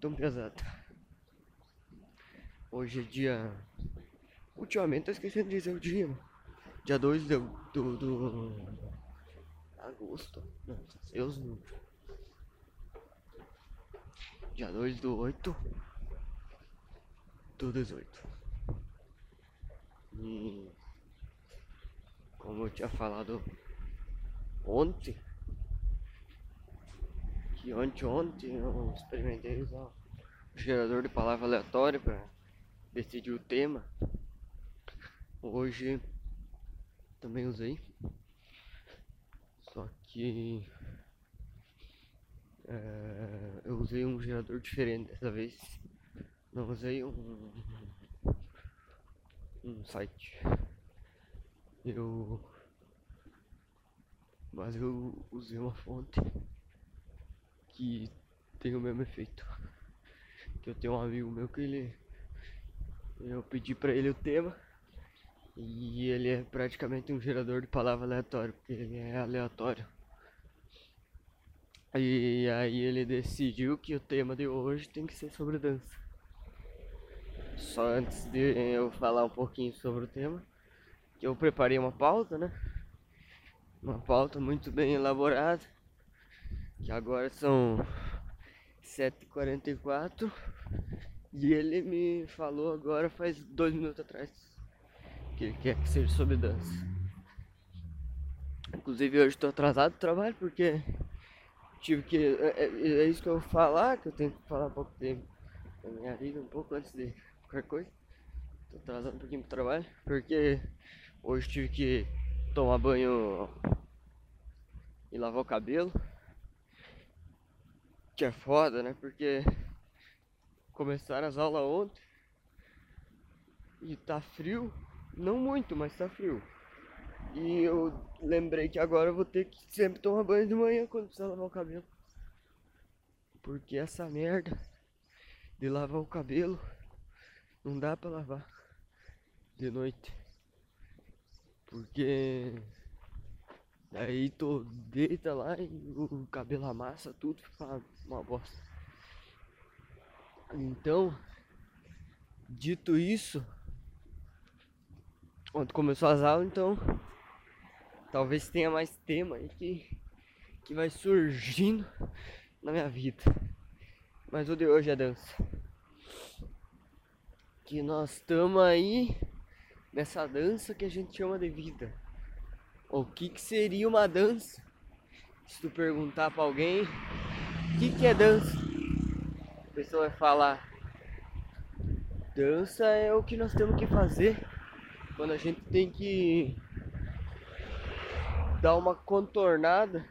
tão pesada. Hoje é dia. Ultimamente tô esquecendo de dizer o dia. Dia 2 do, do, do. Agosto. Nossa, Deus não. Dia 2 do 8 do 18. E como eu tinha falado ontem, que ontem ontem eu experimentei usar o gerador de palavra aleatória para decidir o tema. Hoje também usei. Só que é, eu usei um gerador diferente dessa vez. Não usei um, um site. Eu. Mas eu usei uma fonte que tem o mesmo efeito. Que eu tenho um amigo meu que ele. Eu pedi pra ele o tema. E ele é praticamente um gerador de palavra aleatório, porque ele é aleatório. E aí ele decidiu que o tema de hoje tem que ser sobre dança. Só antes de eu falar um pouquinho sobre o tema, que eu preparei uma pauta, né? Uma pauta muito bem elaborada. Que agora são 7h44 e ele me falou agora faz dois minutos atrás que ele quer que seja sobre dança. Inclusive hoje estou atrasado do trabalho porque tive que. É, é, é, isso que eu vou falar, que eu tenho que falar um pouco tempo da minha vida, um pouco antes de qualquer coisa. Tô atrasado um pouquinho pro trabalho, porque hoje tive que tomar banho e lavar o cabelo. Que é foda, né? Porque começaram as aulas ontem e tá frio. Não muito, mas tá frio. E eu lembrei que agora eu vou ter que sempre tomar banho de manhã quando precisar lavar o cabelo. Porque essa merda de lavar o cabelo não dá pra lavar de noite. Porque aí tu deita lá e o cabelo amassa tudo, fica uma bosta. Então, dito isso, Ontem começou as aulas, então talvez tenha mais tema aí que, que vai surgindo na minha vida. Mas o de hoje é dança. Que nós estamos aí nessa dança que a gente chama de vida. O que, que seria uma dança? Se tu perguntar pra alguém o que, que é dança, a pessoa vai falar: dança é o que nós temos que fazer quando a gente tem que dar uma contornada,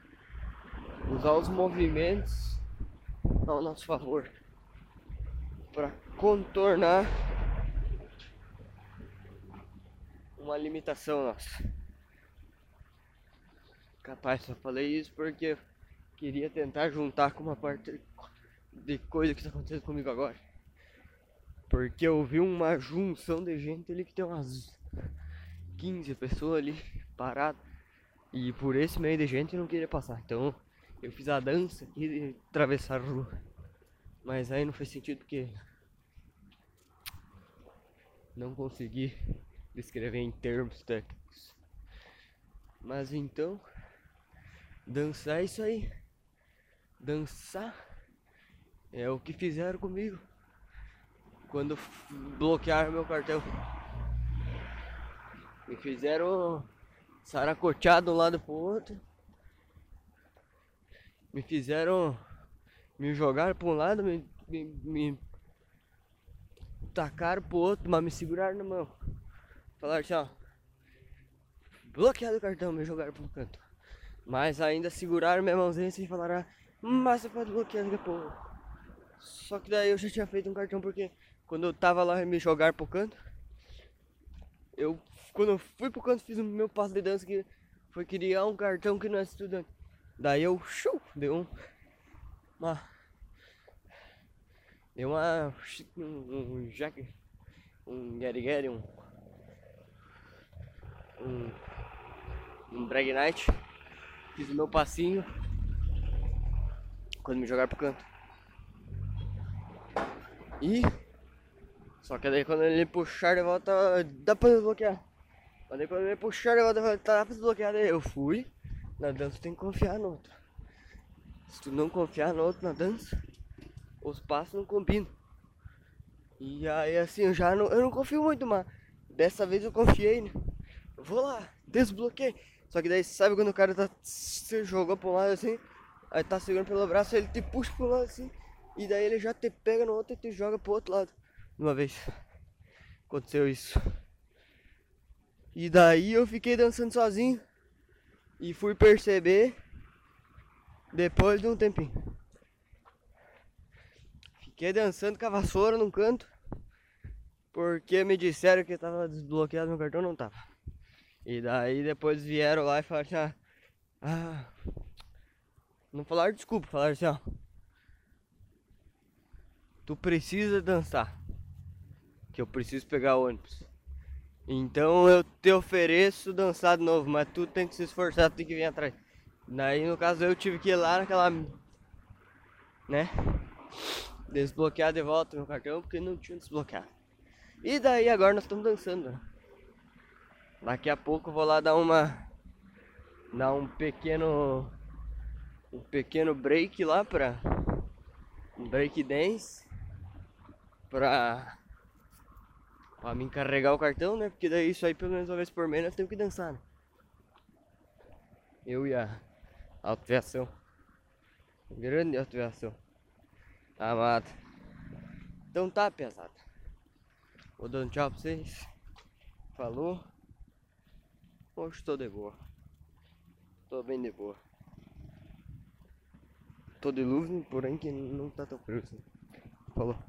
usar os movimentos ao nosso favor para contornar uma limitação nossa. Capaz, só falei isso porque queria tentar juntar com uma parte de coisa que está acontecendo comigo agora. Porque eu vi uma junção de gente ali que tem umas 15 pessoas ali paradas. E por esse meio de gente eu não queria passar. Então eu fiz a dança de atravessar a rua. Mas aí não fez sentido porque não consegui descrever em termos técnicos. Mas então, dançar é isso aí. Dançar é o que fizeram comigo quando bloquearam meu cartão. Me fizeram saracotear de um lado pro outro. Me fizeram. Me jogaram pra um lado, me, me, me tacaram pro outro, mas me seguraram na mão. Falaram assim, ó. Bloqueado o cartão, me jogaram pro canto. Mas ainda seguraram minha mãozinha assim e falaram, mas você pode bloquear daqui a pouco. Só que daí eu já tinha feito um cartão porque quando eu tava lá me jogaram pro canto. Eu, quando eu fui pro canto, fiz o meu passo de dança que foi criar um cartão que não é estudante. Daí eu, show, deu um, uma, deu uma, um, um jack, um Gary, um, um, um drag night. Fiz o meu passinho quando me jogaram pro canto. E. Só que daí quando ele puxar de volta, dá pra desbloquear. Mas daí quando ele puxar de volta, tá dá pra desbloquear. Daí eu fui. Na dança tem que confiar no outro. Se tu não confiar no outro na dança, os passos não combinam. E aí assim, eu já não, eu não confio muito, mas dessa vez eu confiei, né? Vou lá, desbloqueei. Só que daí sabe quando o cara tá se jogou pra um lado assim, aí tá segurando pelo braço, ele te puxa pro lado assim, e daí ele já te pega no outro e te joga pro outro lado. Uma vez aconteceu isso. E daí eu fiquei dançando sozinho e fui perceber depois de um tempinho. Fiquei dançando com a vassoura num canto. Porque me disseram que tava desbloqueado meu cartão, não tava. E daí depois vieram lá e falaram assim, ah, ah não falaram desculpa, falaram assim, ó. Tu precisa dançar. Que eu preciso pegar ônibus. Então eu te ofereço dançar de novo, mas tu tem que se esforçar, tu tem que vir atrás. Daí no caso eu tive que ir lá naquela. né? Desbloquear de volta meu cartão porque não tinha desbloqueado. E daí agora nós estamos dançando. Daqui a pouco vou lá dar uma. dar um pequeno. um pequeno break lá pra. um break dance. Pra. pra me encarregar o cartão, né? Porque daí isso aí pelo menos uma vez por mês nós temos que dançar, né? Eu e a Autoviação. Grande autoviação. Amado. Então tá, pesado. Vou dando tchau pra vocês. Falou. Hoje tô de boa. Tô bem de boa. Tô de luz, porém que não tá tão frio assim. Falou.